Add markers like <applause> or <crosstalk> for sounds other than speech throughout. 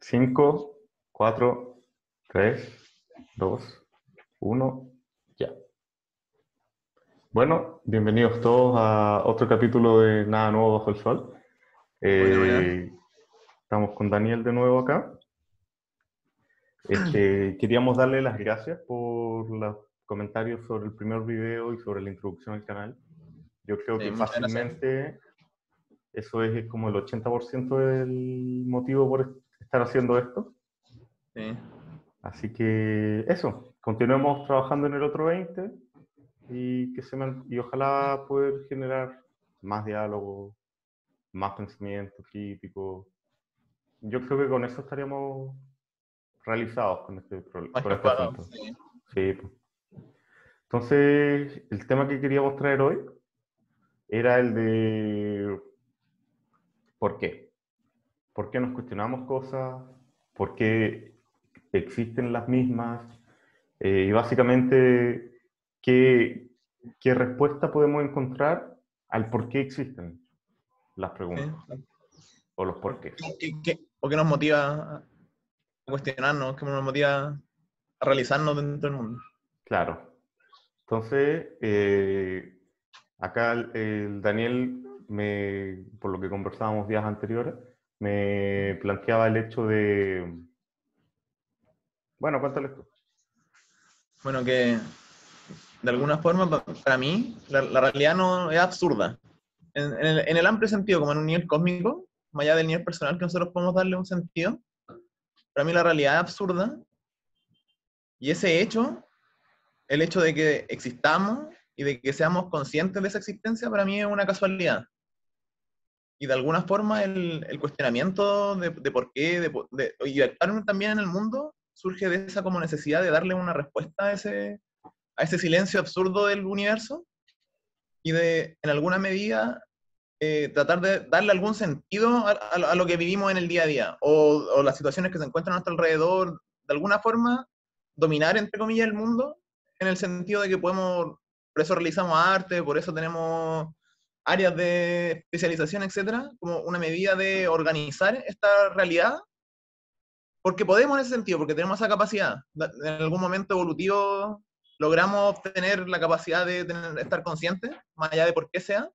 5, 4, 3, 2, 1, ya. Bueno, bienvenidos todos a otro capítulo de Nada Nuevo Bajo el Sol. Eh, estamos con Daniel de nuevo acá. Este, queríamos darle las gracias por los comentarios sobre el primer video y sobre la introducción al canal. Yo creo que fácilmente eso es como el 80% del motivo por estar haciendo esto. Sí. Así que eso, continuemos trabajando en el otro 20 y, que se y ojalá poder generar más diálogo, más pensamiento crítico. Yo creo que con eso estaríamos realizados con este problema. Este sí. Pues. Entonces, el tema que queríamos traer hoy era el de ¿por qué? ¿Por qué nos cuestionamos cosas? ¿Por qué existen las mismas? Eh, y básicamente, ¿qué, ¿qué respuesta podemos encontrar al por qué existen las preguntas? O los por qué. ¿O qué nos motiva a cuestionarnos? ¿Qué nos motiva a realizarnos dentro del mundo? Claro. Entonces, eh, acá el, Daniel, me, por lo que conversábamos días anteriores, me planteaba el hecho de... Bueno, cuéntale tú. Bueno, que de alguna forma, para mí, la, realidad no es absurda. En, el, amplio sentido, como en un nivel cósmico, más allá del nivel personal que nosotros podemos darle un sentido, para mí la realidad es absurda. Y ese hecho, el hecho de que existamos y de que seamos conscientes de esa existencia, para mí es una casualidad. Y de alguna forma el, cuestionamiento de, por qué, de, de, y actuar también en el mundo, surge de esa como necesidad de darle una respuesta a ese, a ese silencio absurdo del universo y de, en alguna medida, eh, tratar de darle algún sentido a, lo que vivimos en el día a día o, o, las situaciones que se encuentran a nuestro alrededor, de alguna forma, dominar, entre comillas, el mundo en el sentido de que podemos, por eso realizamos arte, por eso tenemos áreas de especialización, etcétera, como una medida de organizar esta realidad porque podemos en ese sentido, porque tenemos esa capacidad. En algún momento evolutivo logramos obtener la capacidad de estar conscientes, más allá de por qué sea,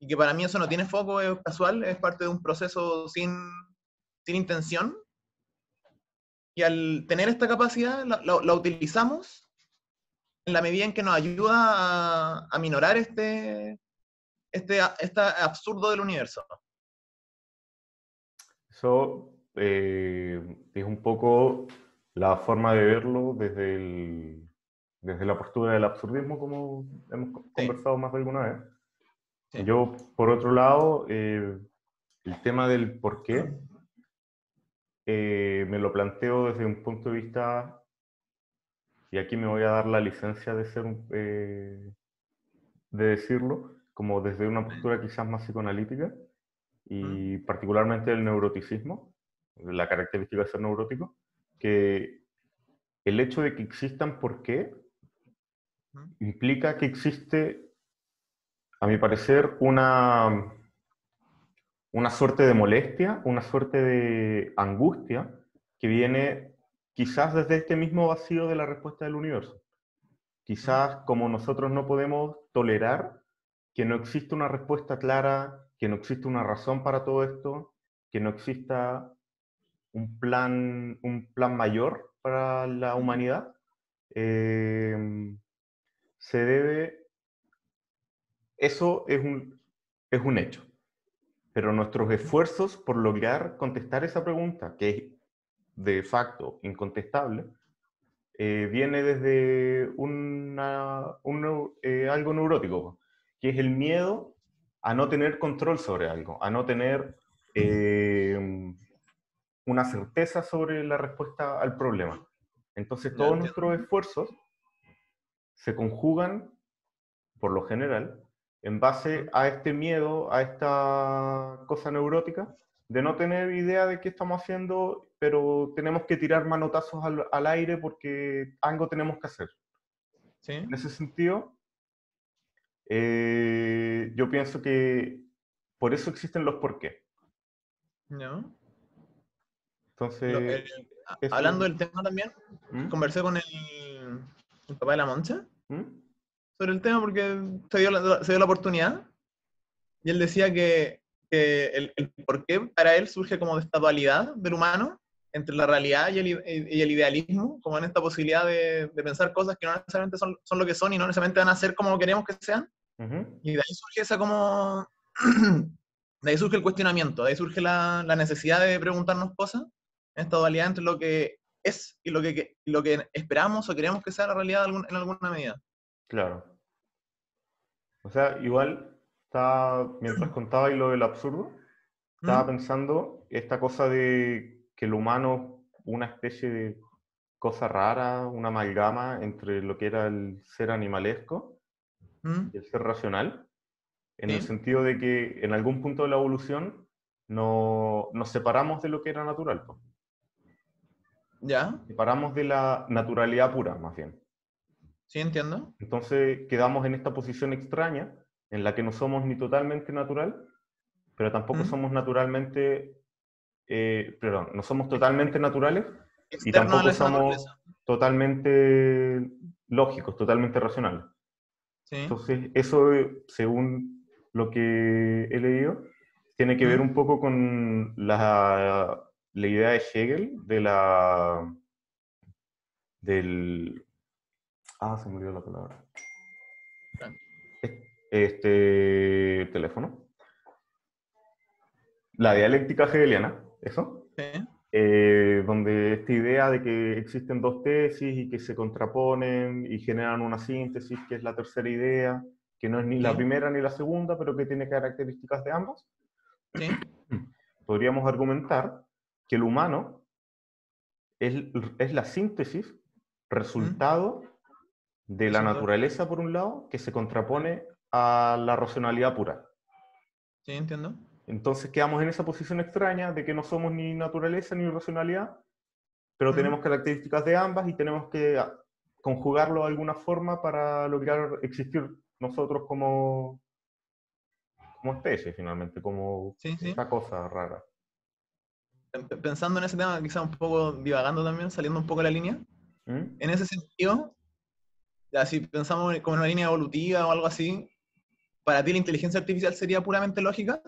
y que para mí eso no tiene foco, es casual, es parte de un proceso sin, sin intención. Y al tener esta capacidad, la, utilizamos en la medida en que nos ayuda a, a minorar este, este, este absurdo del universo. Eso eh, es un poco la forma de verlo desde, el, desde la postura del absurdismo, como hemos conversado más de alguna vez. Yo, por otro lado, eh, el tema del por qué eh, me lo planteo desde un punto de vista, y aquí me voy a dar la licencia de ser de decirlo, como desde una postura quizás más psicoanalítica y particularmente el neuroticismo, la característica de ser neurótico, que el hecho de que existan por qué implica que existe, a mi parecer, una, una suerte de molestia, una suerte de angustia que viene quizás desde este mismo vacío de la respuesta del universo. Quizás como nosotros no podemos tolerar que no existe una respuesta clara, que no existe una razón para todo esto, que no exista un plan, un plan mayor para la humanidad, em, se debe, eso es un, es un hecho, pero nuestros esfuerzos por lograr contestar esa pregunta, que es de facto incontestable, eh, viene desde una, un, eh, algo neurótico, que es el miedo a no tener control sobre algo, a no tener em, una certeza sobre la respuesta al problema. Entonces todos nuestros esfuerzos se conjugan, por lo general, en base a este miedo, a esta cosa neurótica, de no tener idea de qué estamos haciendo, pero tenemos que tirar manotazos al, aire porque algo tenemos que hacer. En ese sentido, eh, yo pienso que por eso existen los por qué. ¿No? Entonces, Lo- el- eso- hablando del tema también, ¿Mm? conversé con el, el papá de la Moncha ¿Mm? sobre el tema porque se dio la, se dio la oportunidad y él decía que, que el, el por qué para él surge como de esta dualidad del humano entre la realidad y el, i- y el idealismo, como en esta posibilidad de, de pensar cosas que no necesariamente son, son lo que son y no necesariamente van a ser como queremos que sean. Y de ahí surge esa como... <clears throat> de ahí surge el cuestionamiento, de ahí surge la, la necesidad de preguntarnos cosas, en esta dualidad entre lo que es y lo que, lo que esperamos o queremos que sea la realidad en alguna medida. Claro. O sea, igual, estaba, mientras <clears throat> contaba y lo del absurdo, estaba ¿Mm? pensando esta cosa de que el humano, una especie de cosa rara, una amalgama entre lo que era el ser animalesco ¿Mm? y el ser racional, en el sentido de que en algún punto de la evolución no, nos separamos de lo que era natural. ¿Ya? separamos de la naturalidad pura, más bien. ¿Sí entiendo? Entonces quedamos en esta posición extraña en la que no somos ni totalmente natural, pero tampoco ¿Mm? somos naturalmente, eh, perdón, no somos totalmente naturales y tampoco somos totalmente lógicos, totalmente racionales. Sí. Entonces eso, eh, según lo que he leído, tiene que ver un poco con la, la idea de Hegel de la del ah se me olvidó la palabra. Este teléfono. La dialéctica hegeliana eso Sí. eh, donde esta idea de que existen dos tesis y que se contraponen y generan una síntesis, que es la tercera idea, que no es ni la primera ni la segunda, pero que tiene características de ambas, Sí. <clears throat> podríamos argumentar que el humano es, es la síntesis, resultado de la naturaleza, por un lado, que se contrapone a la racionalidad pura. Sí, entiendo. Entonces quedamos en esa posición extraña de que no somos ni naturaleza ni racionalidad, pero tenemos características de ambas y tenemos que ah, conjugarlo de alguna forma para lograr existir nosotros como, como especie, finalmente, como Sí, sí. esta cosa rara. Pensando en ese tema, quizá un poco divagando también, saliendo un poco de la línea, ¿Mm? en ese sentido, ya si pensamos como en una línea evolutiva o algo así, ¿para ti la inteligencia artificial sería puramente lógica?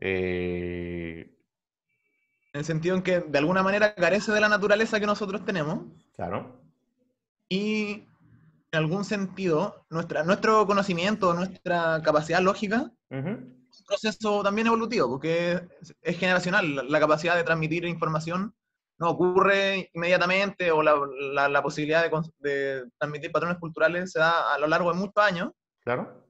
Eh, En el sentido en que de alguna manera carece de la naturaleza que nosotros tenemos claro. y en algún sentido nuestra, nuestro conocimiento, nuestra capacidad lógica Ujú. es un proceso también evolutivo, porque es, es generacional. La, la capacidad de transmitir información no ocurre inmediatamente o la, la- la posibilidad de, de transmitir patrones culturales se da a lo largo de muchos años. Claro.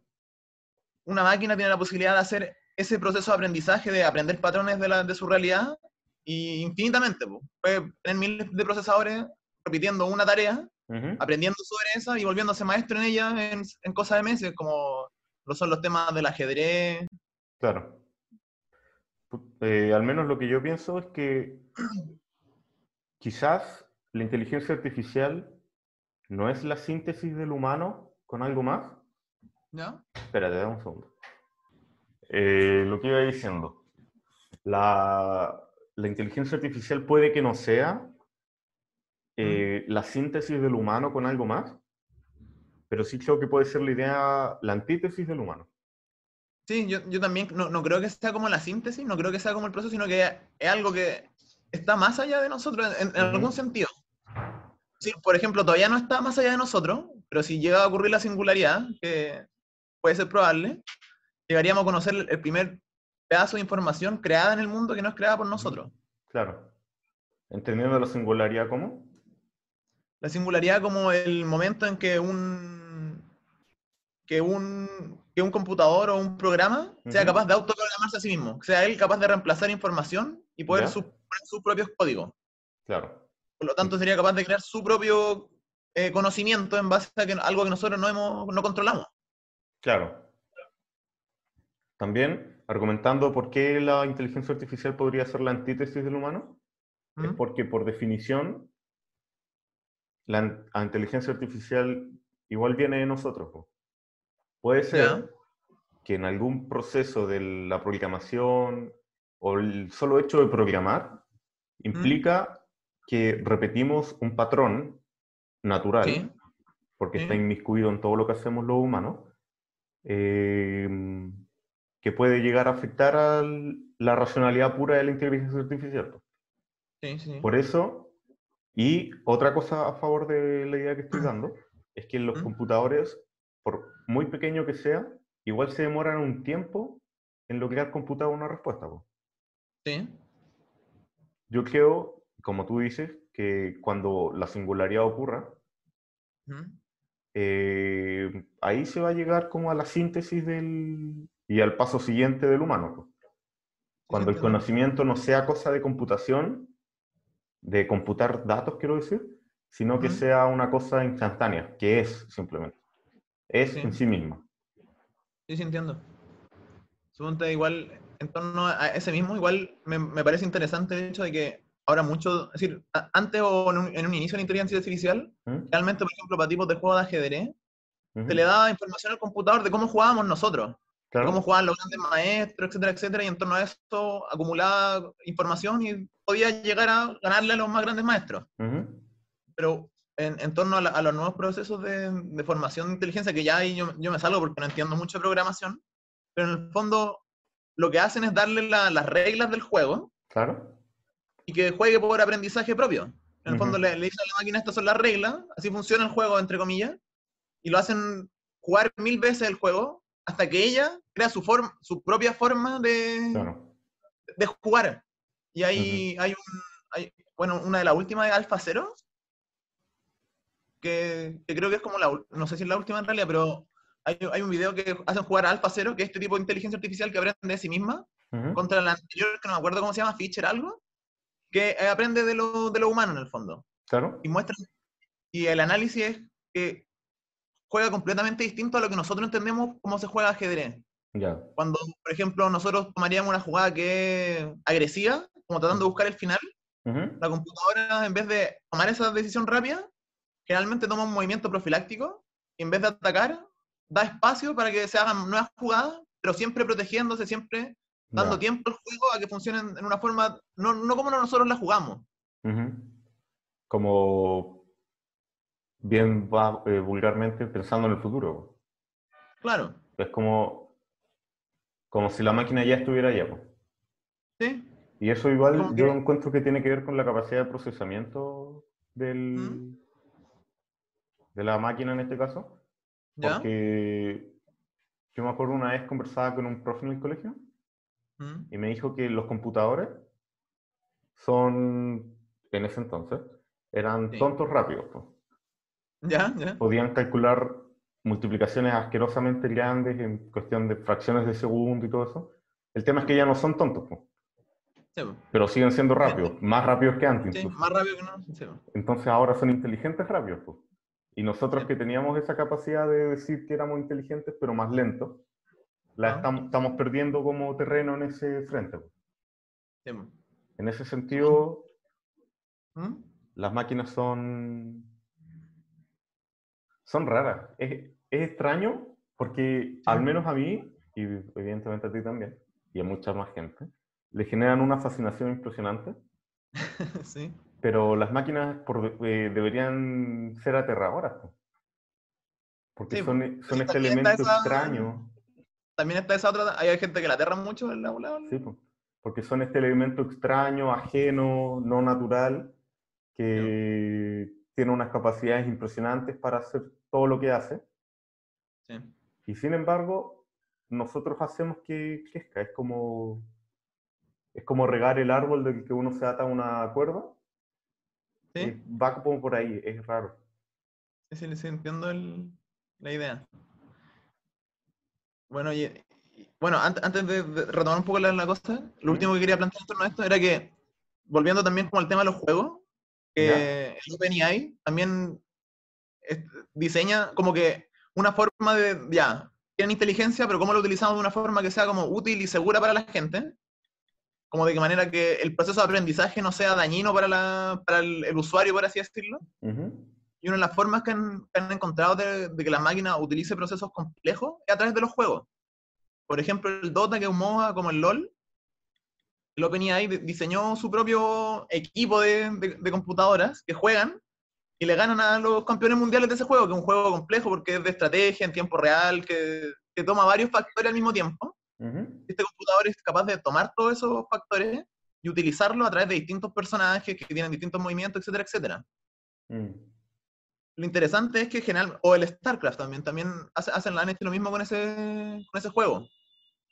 Una máquina tiene la posibilidad de hacer ese proceso de aprendizaje, de aprender patrones de, la- de su realidad y infinitamente. po. Puede tener miles de procesadores repitiendo una tarea aprendiendo sobre esa y volviéndose maestro en ella en, en cosas de meses, como lo son los temas del ajedrez. Claro. Eh, al menos lo que yo pienso es que <clears throat> quizás la inteligencia artificial no es la síntesis del humano con algo más. ¿Ya? Espérate, dame un segundo. Eh, lo que iba diciendo. La, la inteligencia artificial puede que no sea eh, la síntesis del humano con algo más, pero sí creo que puede ser la idea, la antítesis del humano. Sí, yo, yo también no, no creo que sea como la síntesis, no creo que sea como el proceso, sino que es algo que está más allá de nosotros en, en algún sentido. Sí, por ejemplo, todavía no está más allá de nosotros, pero si llega a ocurrir la singularidad, que puede ser probable, llegaríamos a conocer el- primer pedazo de información creada en el mundo que no es creada por nosotros. Claro. Entendiendo la singularidad como. La singularidad como el momento en que un que un, que un computador o un programa sea capaz de autoprogramarse a sí mismo, sea él capaz de reemplazar información y poder Ya. su- poner sus propios códigos. Claro. Por lo tanto, sería capaz de crear su propio eh, conocimiento en base a que, algo que nosotros no, hemos, no controlamos. Claro. También argumentando por qué la inteligencia artificial podría ser la antítesis del humano, es ¿Mm? porque por definición la, la inteligencia artificial igual viene de nosotros. po. Puede ser Ya. que en algún proceso de la programación o el solo hecho de programar implica que repetimos un patrón natural, Sí. porque Sí. está inmiscuido en todo lo que hacemos los humanos, eh, que puede llegar a afectar a la racionalidad pura de la inteligencia artificial. Sí, sí. Por eso, y otra cosa a favor de la idea que estoy dando, es que los ¿Mm? computadores, por muy pequeño que sea, igual se demoran un tiempo en lograr computar una respuesta. po. Sí. Yo creo, como tú dices, que cuando la singularidad ocurra, eh, ahí se va a llegar como a la síntesis del, y al paso siguiente del humano. po. Cuando el conocimiento no sea cosa de computación, de computar datos, quiero decir, sino que sea una cosa instantánea, que es simplemente. Es Sí. en sí misma. Sí, sí, entiendo. Suponte igual, en torno a ese mismo, igual me, me parece interesante el hecho de que ahora mucho, es decir, antes o en un, en un inicio de la inteligencia artificial, ¿Mm? realmente, por ejemplo, para tipos de juegos de ajedrez, se le daba información al computador de cómo jugábamos nosotros, Claro. cómo jugaban los grandes maestros, etcétera, etcétera, y en torno a eso acumulaba información y podía llegar a ganarle a los más grandes maestros. Ujú. pero en, en torno a, la- a los nuevos procesos de, de formación de inteligencia, que ya ahí yo, yo me salgo porque no entiendo mucho de programación, pero en el fondo lo que hacen es darle la- las reglas del juego Claro. y que juegue por aprendizaje propio. En el fondo le, le dicen a la máquina estas son las reglas, así funciona el juego, entre comillas, y lo hacen jugar mil veces el juego hasta que ella crea su, forma su propia forma de, Claro. de jugar. Y hay, hay un, hay- bueno, una de las últimas de Alpha Zero, que, que creo que es como la, no sé si es la última en realidad, pero hay, hay un video que hacen jugar a Alpha Zero, que es este tipo de inteligencia artificial que aprende de sí misma, Ujú. contra la anterior, que no me acuerdo cómo se llama, Fischer algo, que eh, aprende de lo, de lo humano en el fondo. Claro. Y muestran, y el análisis es que juega completamente distinto a lo que nosotros entendemos cómo se juega ajedrez Ya. cuando, por ejemplo, nosotros tomaríamos una jugada que es agresiva, como tratando de buscar el final, la computadora, en vez de tomar esa decisión rápida, generalmente toma un movimiento profiláctico y en vez de atacar, da espacio para que se hagan nuevas jugadas, pero siempre protegiéndose, siempre dando tiempo al juego a que funcionen en una forma, no, no como nosotros la jugamos. Ujú. Como bien va eh, vulgarmente pensando en el futuro. Claro, Es como, como si la máquina ya estuviera allá. ¿sí? Y eso igual yo que- encuentro que tiene que ver con la capacidad de procesamiento del, ¿Mm? de la máquina en este caso. ¿Ya? Porque yo me acuerdo una vez conversaba con un profe en el colegio ¿Mm? y me dijo que los computadores son, en ese entonces, eran Sí. tontos rápidos. po. ¿Ya? ¿Ya? Podían calcular multiplicaciones asquerosamente grandes en cuestión de fracciones de segundo y todo eso. El tema es que ya no son tontos, Sí, pero siguen siendo rápidos, más rápidos que antes. Sí, más rápido que no. Entonces ahora son inteligentes rápidos. po. Y nosotros Sí. que teníamos esa capacidad de decir que éramos inteligentes, pero más lentos, la Ah. estamos, estamos perdiendo como terreno en ese frente. En ese sentido, ¿Mm? las máquinas son, son raras. Es, es extraño porque al menos a mí, y evidentemente a ti también, y a mucha más gente, le generan una fascinación impresionante, <laughs> sí. pero las máquinas por, eh, deberían ser aterradoras. po. Porque Sí, son, pues, son este elemento esa- extraño. También está esa otra, hay gente que la aterra mucho en la aula. Sí, po. porque son este elemento extraño, ajeno, no natural, que tiene unas capacidades impresionantes para hacer todo lo que hace. Sí. Y sin embargo, nosotros hacemos que crezca. Es como, es como regar el árbol del que uno se ata a una cuerda. Sí, Eh, Va como por ahí, es raro. sí, sí, sí, entiendo el- la idea. Bueno, y, y- bueno, antes, antes de, de retomar un poco la, la cosa, lo último que quería plantear en torno a esto era que, volviendo también como al tema de los juegos, que el OpenAI también es- diseña como que una forma de, ya, tienen inteligencia, pero cómo lo utilizamos de una forma que sea como útil y segura para la gente, como de manera que el proceso de aprendizaje no sea dañino para, la, para el, el usuario, por así decirlo. Y una de las formas que han, que han encontrado de, de que la máquina utilice procesos complejos es a través de los juegos. Por ejemplo, el Dota, que es un MOBA como el LOL, el OpenAI diseñó su propio equipo de, de- de computadoras que juegan y le ganan a los campeones mundiales de ese juego, que es un juego complejo porque es de estrategia en tiempo real, que, que toma varios factores al mismo tiempo. Este computador es capaz de tomar todos esos factores y utilizarlo a través de distintos personajes que tienen distintos movimientos, etcétera, etcétera. Mm. Lo interesante es que general, o el StarCraft también, también hace- hacen, han hecho lo mismo con ese, con ese juego,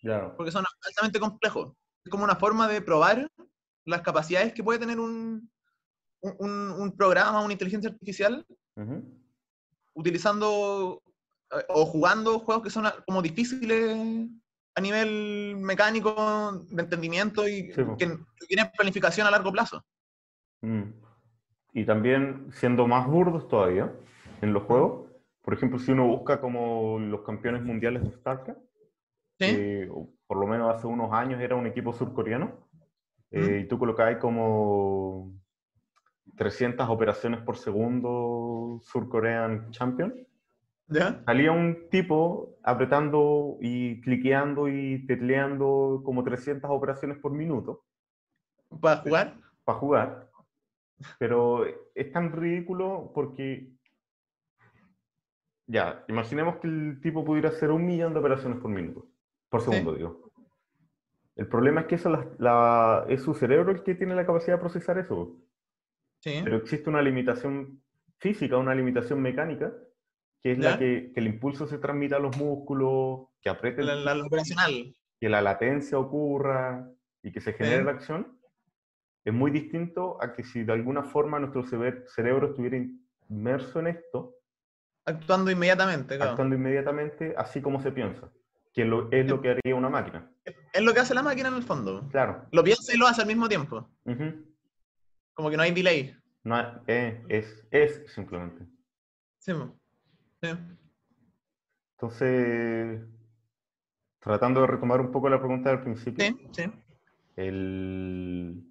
Claro. porque son altamente complejos. Es como una forma de probar las capacidades que puede tener un, un, programa, una inteligencia artificial, utilizando eh, o jugando juegos que son como difíciles a nivel mecánico, de entendimiento y Sí, que, tienen planificación a largo plazo. Mm. Y también siendo más burdos todavía en los juegos, por ejemplo, si uno busca como los campeones mundiales de StarCraft, eh, por lo menos hace unos años era un equipo surcoreano, eh, Mm. y tú colocabas como 300 operaciones por segundo Surcorean Champion, ¿Ya? salía un tipo apretando y cliqueando y tecleando como 300 operaciones por minuto ¿Para jugar? para jugar, pero es tan ridículo porque, ya, imaginemos que el tipo pudiera hacer un millón de operaciones por minuto, por segundo, digo. El problema es que eso la- la- es su cerebro el que tiene la capacidad de procesar eso, Sí. pero existe una limitación física, una limitación mecánica, que es ¿Ya? la que, que el impulso se transmita a los músculos, que apriete La, la- la operacional. que la latencia ocurra y que se genere la acción, es muy distinto a que si de alguna forma nuestro cere- cerebro estuviera inmerso en esto, Actuando inmediatamente, claro. actuando inmediatamente así como se piensa, que lo- es lo que haría una máquina. Es lo que hace la máquina en el fondo. Claro. Lo piensa y lo hace al mismo tiempo. Como que no hay delay. No eh, es, es simplemente. Sí. Sí. Entonces, tratando de retomar un poco la pregunta del principio, Sí, sí. el,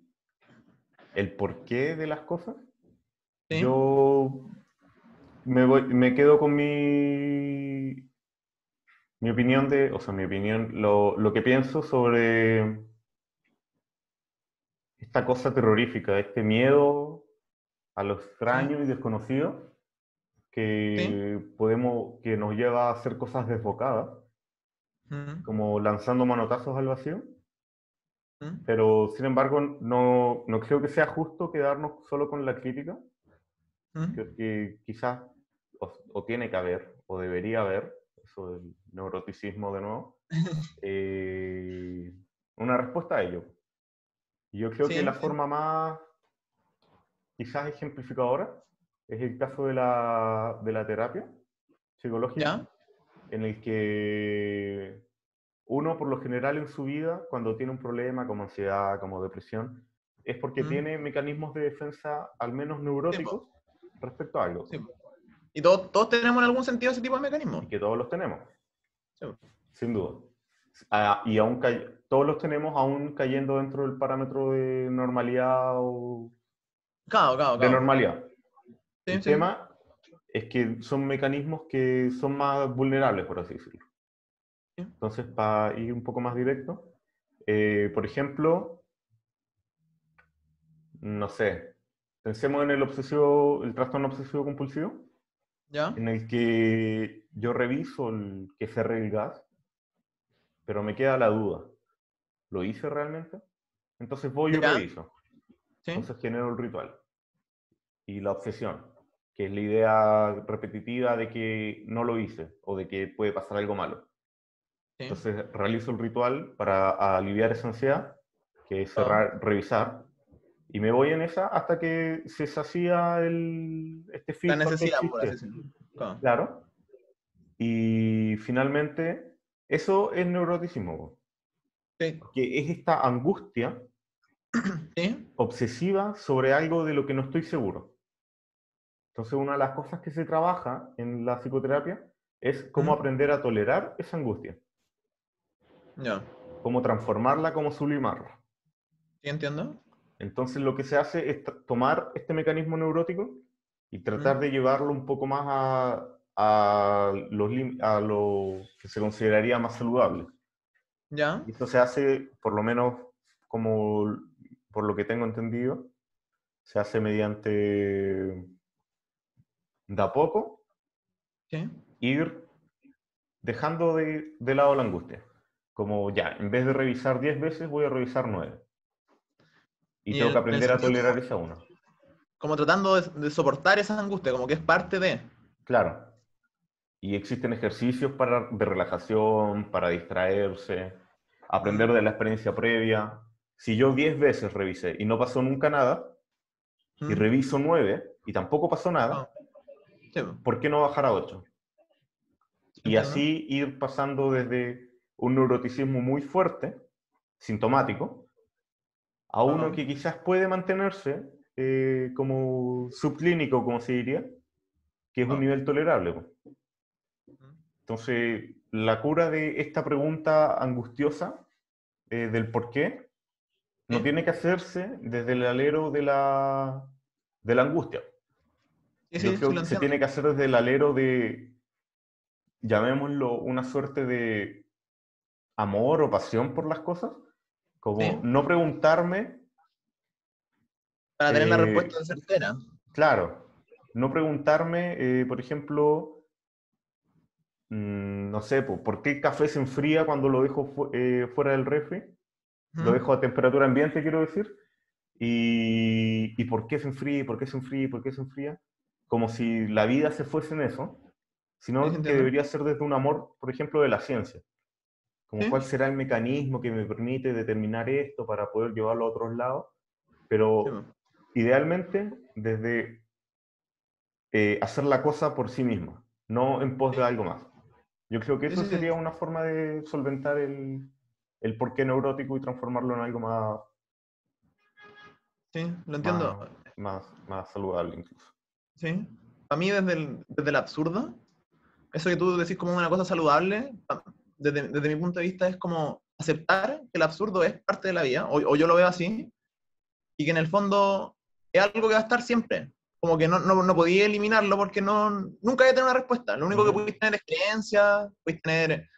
el porqué de las cosas, sí. Yo me, voy, me quedo con mi, mi opinión de, o sea, mi opinión, lo, lo que pienso sobre esta cosa terrorífica, este miedo a lo extraño y desconocido que podemos, que nos lleva a hacer cosas desbocadas, Mm, como lanzando manotazos al vacío. mm. Pero, sin embargo, no, no creo que sea justo quedarnos solo con la crítica. Mm. Creo que quizás o, o tiene que haber, o debería haber, eso del neuroticismo de nuevo, <laughs> eh, una respuesta a ello. Yo creo Sí, que la sí. forma más quizás ejemplificadora es el caso de la, de la terapia psicológica, ¿Ya? en el que uno por lo general en su vida, cuando tiene un problema como ansiedad, como depresión, es porque Mm. tiene mecanismos de defensa al menos neuróticos respecto a algo. Y todos, todos tenemos en algún sentido ese tipo de mecanismos. Y que todos los tenemos, sin duda. Ah, y aún todos los tenemos aún cayendo dentro del parámetro de normalidad o Claro, claro, de normalidad. Sí, el sí. tema es que son mecanismos que son más vulnerables, por así decirlo. Entonces, para ir un poco más directo, eh, por ejemplo, no sé, pensemos en el obsesivo, el trastorno obsesivo compulsivo, ¿Ya? en el que yo reviso el que cerré el gas, pero me queda la duda. ¿Lo hice realmente? Entonces voy y reviso. Sí. Entonces genero el ritual. Y la obsesión, que es la idea repetitiva de que no lo hice o de que puede pasar algo malo. sí. Entonces realizo el ritual para aliviar esa ansiedad, que es cerrar, revisar, y me voy en esa hasta que se sacía el, este La feedback que necesidad, por así. Claro. Claro. Y finalmente, eso es neuroticismo, Sí. que es esta angustia Sí. obsesiva sobre algo de lo que no estoy seguro. Entonces, una de las cosas que se trabaja en la psicoterapia es cómo aprender a tolerar esa angustia, Ya. cómo transformarla, cómo sublimarla. ¿Sí entiendo? Entonces, lo que se hace es tomar este mecanismo neurótico y tratar de llevarlo un poco más a, a, los lim- a lo que se consideraría más saludable. ¿Ya? Y esto se hace, por lo menos como por lo que tengo entendido, se hace mediante de a poco ¿Sí? ir dejando de, de lado la angustia. Como ya, en vez de revisar 10 veces, voy a revisar 9. Y, Y tengo el- que aprender a tolerar esa una. Como tratando de, de soportar esa angustia, como que es parte de. Claro. Y existen ejercicios para, de relajación, para distraerse, aprender de la experiencia previa. Si yo 10 veces revisé y no pasó nunca nada, y ¿Mm? reviso 9 y tampoco pasó nada, po. ¿por qué no bajar a 8? Y así ir pasando desde un neuroticismo muy fuerte, sintomático, a uno Ah. que quizás puede mantenerse eh, como subclínico, como se diría, que es un Ah. nivel tolerable. Entonces, la cura de esta pregunta angustiosa eh, del por qué no tiene que hacerse desde el alero de la, de la angustia. Yo creo que se tiene que hacer desde el alero de, llamémoslo, una suerte de amor o pasión por las cosas. Como Sí. no preguntarme, Para tener la eh, respuesta certera. claro, no preguntarme, eh, por ejemplo, mm, no sé, po, ¿por qué el café se enfría cuando lo dejo fu- eh, fuera del refri? Lo dejo a temperatura ambiente, quiero decir. Y, y por qué se enfría, y por qué se enfría, y por qué se enfría. Como si la vida se fuese en eso, sino que debería ser desde un amor, por ejemplo, de la ciencia. Como cuál será el mecanismo que me permite determinar esto para poder llevarlo a otros lados. Pero Sí, idealmente desde eh, hacer la cosa por sí misma, no en pos de algo más. Yo creo que eso sería una forma de solventar el, el porqué neurótico y transformarlo en algo más, Sí, lo entiendo. más, más, más saludable incluso. Sí. Para mí, desde el, desde el absurdo, eso que tú decís como una cosa saludable, pa- desde, desde mi punto de vista es como aceptar que el absurdo es parte de la vida, o, o yo lo veo así, y que en el fondo es algo que va a estar siempre. Como que no, no, no podía eliminarlo porque no, nunca voy a tener una respuesta. Lo único que podéis tener es creencias, podéis tener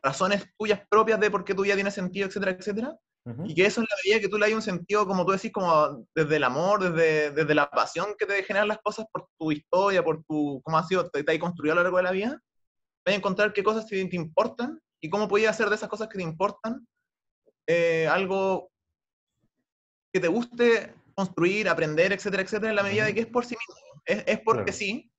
razones tuyas propias de por qué tu vida tiene sentido, etcétera, etcétera. Y que eso en la medida que tú le hay un sentido, como tú decís, como desde el amor, desde, desde la pasión que te generan las cosas por tu historia, por tu, cómo ha sido, te, te has construido a lo largo de la vida, vas a encontrar qué cosas te, te importan y cómo podías hacer de esas cosas que te importan eh, algo que te guste construir, aprender, etcétera, etcétera, en la medida de que es por sí mismo. Es, es porque Claro. sí,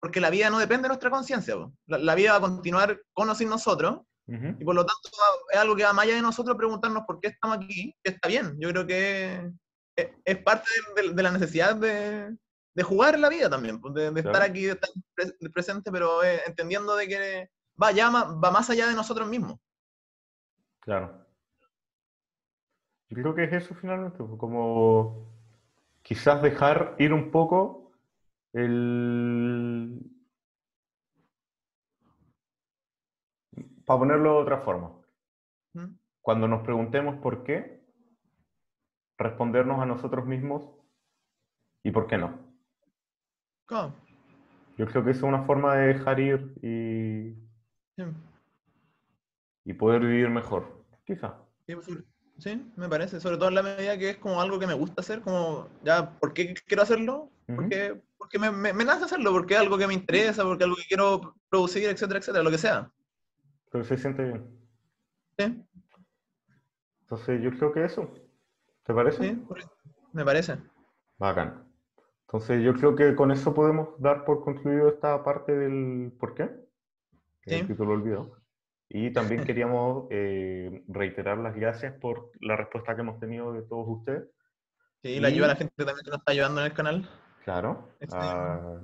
porque la vida no depende de nuestra conciencia. La, la vida va a continuar con o sin nosotros, y por lo tanto es algo que va más allá de nosotros preguntarnos por qué estamos aquí, que está bien. Yo creo que es, es parte de, de- de la necesidad de, de jugar la vida también, de, estar aquí, de estar pre- presente, pero eh, entendiendo de que va, ya va más allá de nosotros mismos. Claro. Yo creo que es eso finalmente, como quizás dejar ir un poco el... Para ponerlo de otra forma, ¿Mm? cuando nos preguntemos por qué, respondernos a nosotros mismos y por qué no. Claro, Yo creo que es una forma de dejar ir y, sí, y poder vivir mejor, quizá. sí, sí, me parece, sobre todo en la medida que es como algo que me gusta hacer, como ya, ¿por qué quiero hacerlo? Porque, porque me, me, me nace hacerlo, porque es algo que me interesa, porque es algo que quiero producir, etcétera, etcétera, lo que sea. Pero se siente bien. Sí, Entonces yo creo que eso. ¿Te parece? sí, me parece. Bacán. Entonces yo creo que con eso podemos dar por concluido esta parte del por qué. que Sí. título olvidó. Y también queríamos eh, reiterar las gracias por la respuesta que hemos tenido de todos ustedes. Sí, la Y- ayuda a la gente también que nos está ayudando en el canal. Claro. Este- a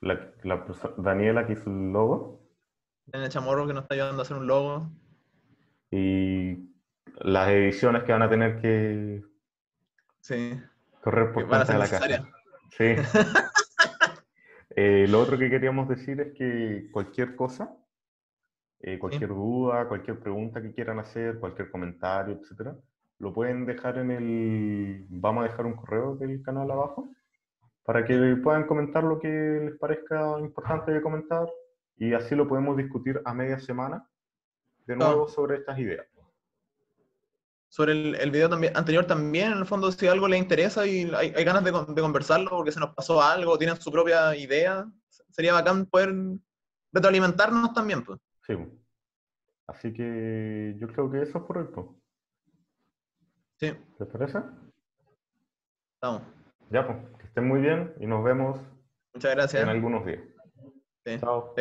la, la Daniela que hizo el logo. El chamorro que nos está ayudando a hacer un logo. Y las ediciones que van a tener que Sí. correr por cuenta de la casa. Sí. <laughs> Eh, lo otro que queríamos decir es que cualquier cosa, eh, cualquier duda, cualquier pregunta que quieran hacer, cualquier comentario, etcétera, lo pueden dejar en el. Vamos a dejar un correo del canal abajo para que puedan comentar lo que les parezca importante de comentar y así lo podemos discutir a media semana de nuevo sobre estas ideas. sobre el, el video también, anterior también, en el fondo, si algo les interesa y hay, hay ganas de, de conversarlo porque se nos pasó algo, tienen su propia idea, sería bacán poder retroalimentarnos también, pues. Sí. po. Así que yo creo que eso es correcto. Sí, ¿Te parece? estamos. Ya, pues, que estén muy bien y nos vemos Muchas gracias. en algunos días. Sí. Chao.